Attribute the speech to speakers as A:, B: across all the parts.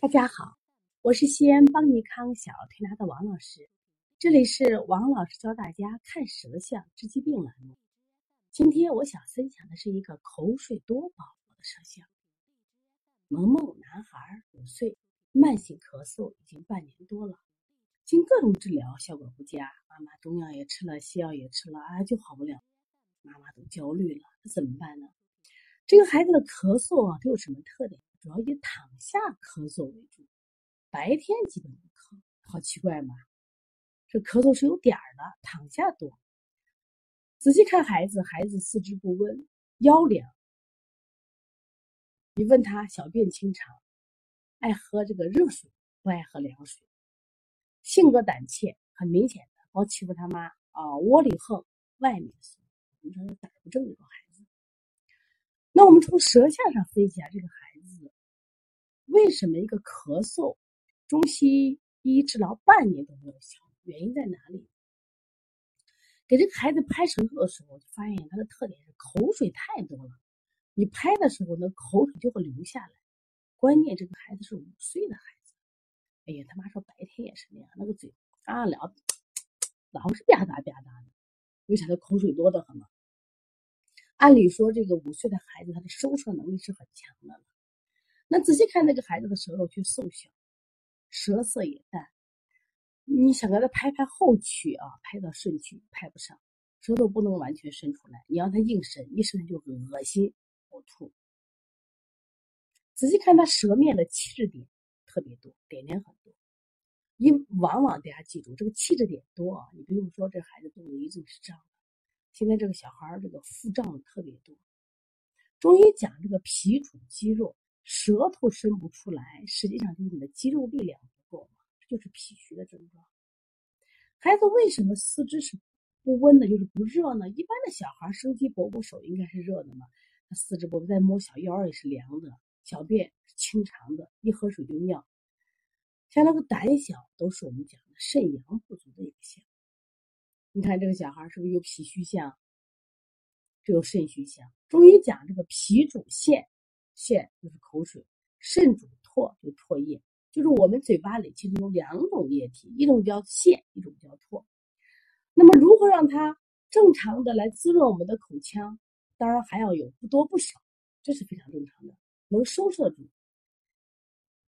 A: 大家好，我是西安邦尼康小儿推拿的王老师，这里是王老师教大家看舌象治疾病栏目。今天我想分享的是一个口水多宝宝的舌象。萌萌男孩五岁，慢性咳嗽已经半年多了，经各种治疗效果不佳，妈妈中药也吃了，西药也吃了，啊就好不了，妈妈都焦虑了，那怎么办呢？这个孩子的咳嗽啊，都有什么特点？主要以躺下咳嗽为主，白天基本不咳，好奇怪吗？这咳嗽是有点儿的，躺下多。仔细看孩子，孩子四肢不温，腰凉。你问他小便清长，爱喝这个热水，不爱喝凉水。性格胆怯，很明显的，光欺负他妈啊，窝里横，外面怂。你说胆不正这种孩子。那我们从舌象上分析下这个孩子。为什么一个咳嗽，中西医治疗半年都没有效？原因在哪里？给这个孩子拍舌头的时候，就发现他的特点是口水太多了。你拍的时候，那口水就会流下来。关键这个孩子是五岁的孩子。哎呀，他妈说白天也是那样，那个嘴啊聊，老是吧嗒吧嗒的。为啥他口水多的很呢？按理说，这个五岁的孩子他的收摄能力是很强的。那仔细看那个孩子的舌头却瘦小，舌色也淡。你想给他拍拍后区啊，拍到肾区拍不上，舌头不能完全伸出来。你让他硬伸，一伸就恶心呕吐。仔细看他舌面的气质点特别多，点点很多。你往往大家记住这个气质点多啊，你不用说这孩子肚子一定是胀的。现在这个小孩这个腹胀特别多。中医讲这个脾主肌肉。舌头伸不出来，实际上就是你的肌肉力量不够嘛，就是脾虚的症状。孩子为什么四肢是不温的，就是不热呢？一般的小孩生机勃勃，手应该是热的嘛。他四肢勃勃，再摸小腰也是凉的，小便清长的，一喝水就尿。像那个胆小，都是我们讲的肾阳不足的一个象。你看这个小孩是不是有脾虚象？这有肾虚象。中医讲这个脾主腺。腺就是口水，肾主唾，就唾液，就是我们嘴巴里其实有两种液体，一种叫腺，一种叫唾。那么如何让它正常的来滋润我们的口腔？当然还要有不多不少，这是非常正常的，能收摄住。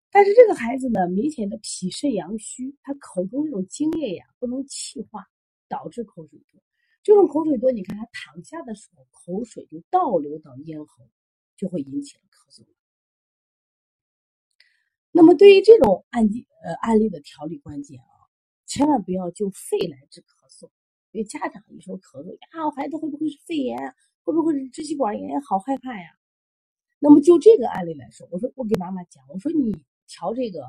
A: 但是这个孩子呢，明显的脾肾阳虚，他口中这种津液呀不能气化，导致口水多。这种口水多，你看他躺下的时候，口水就倒流到咽喉。就会引起了咳嗽。那么，对于这种案例呃案例的调理关键啊，千万不要就肺来治咳嗽。因为家长一说咳嗽呀，我孩子会不会是肺炎？会不会是支气管炎？好害怕呀！那么就这个案例来说，我说我给妈妈讲，我说你调这个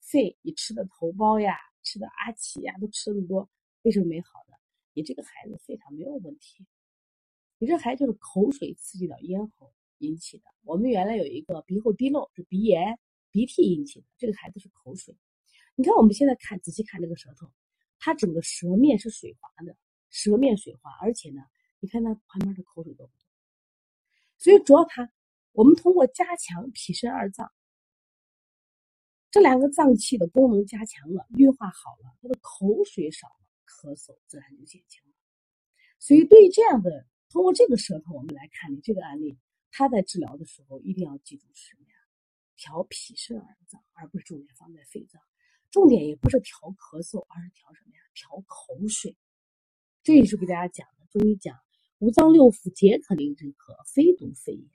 A: 肺，你吃的头孢呀，吃的阿奇呀，都吃那么多，为什么没好的？你这个孩子非常没有问题，你这孩子就是口水刺激到咽喉。引起的，我们原来有一个鼻后滴漏，是鼻炎、鼻涕引起的。这个孩子是口水。你看，我们现在看仔细看这个舌头，它整个舌面是水滑的，舌面水滑，而且呢，你看它旁边的口水多不多？所以主要它，我们通过加强脾肾二脏，这两个脏器的功能加强了，运化好了，他的口水少了，咳嗽自然就减轻了。所以对于这样的，通过这个舌头，我们来看你这个案例。他在治疗的时候一定要记住什么呀？调脾肾二脏，而不是重点放在肺脏。重点也不是调咳嗽，而是调什么呀？调口水。这也是给大家讲的。中医讲五脏六腑皆可令之咳，非独肺也。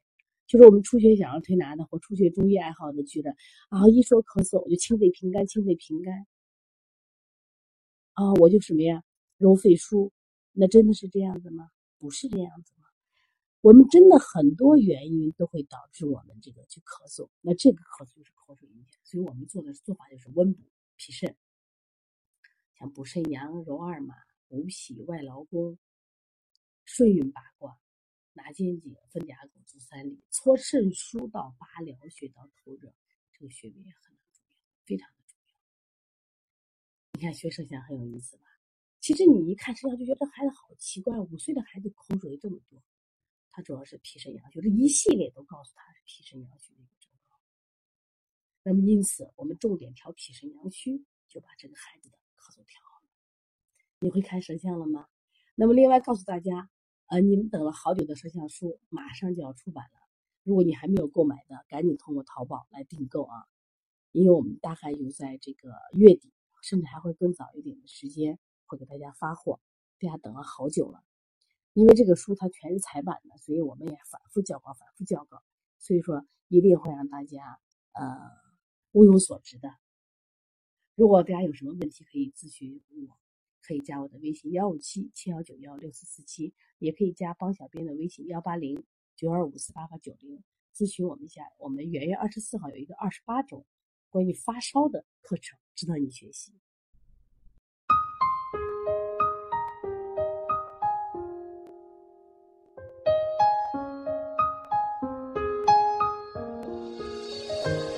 A: 就是我们初学小儿推拿的或初学中医爱好的，觉得啊，一说咳嗽我就清肺平肝，清肺平肝。啊，我就什么呀？揉肺腧。那真的是这样子吗？不是这样子。我们真的很多原因都会导致我们这个去咳嗽，那这个咳嗽就是口水引起的，所以我们做的做法就是温补脾肾，像补肾阳、揉二马、补脾外劳宫、顺运八卦、拿肩颈、分甲骨、足三里、搓肾腧到八髎穴到头热，这个穴位也很重要，非常的重要。你看学舌象很有意思吧？其实你一看舌象就觉得这孩子好奇怪，五岁的孩子口水这么多。它主要是脾肾阳虚，这一系列都告诉他是脾肾阳虚的一个症状。那么因此，我们重点调脾肾阳虚，就把这个孩子的咳嗽调好了。你会看舌象了吗？那么另外告诉大家，呃，你们等了好久的舌象书马上就要出版了。如果你还没有购买的，赶紧通过淘宝来订购啊，因为我们大概就在这个月底，甚至还会更早一点的时间会给大家发货。大家等了好久了，因为这个书它全是彩版的，所以我们也反复校稿，反复校稿，所以说一定会让大家呃。物有所值的。如果大家有什么问题，可以咨询我，可以加我的微信幺五七七幺九幺六四四七，也可以加帮小编的微信幺八零九二五四八八九零，咨询我们一下。我们元月二十四号有一个二十八种关于发烧的课程，值得你学习。Bye.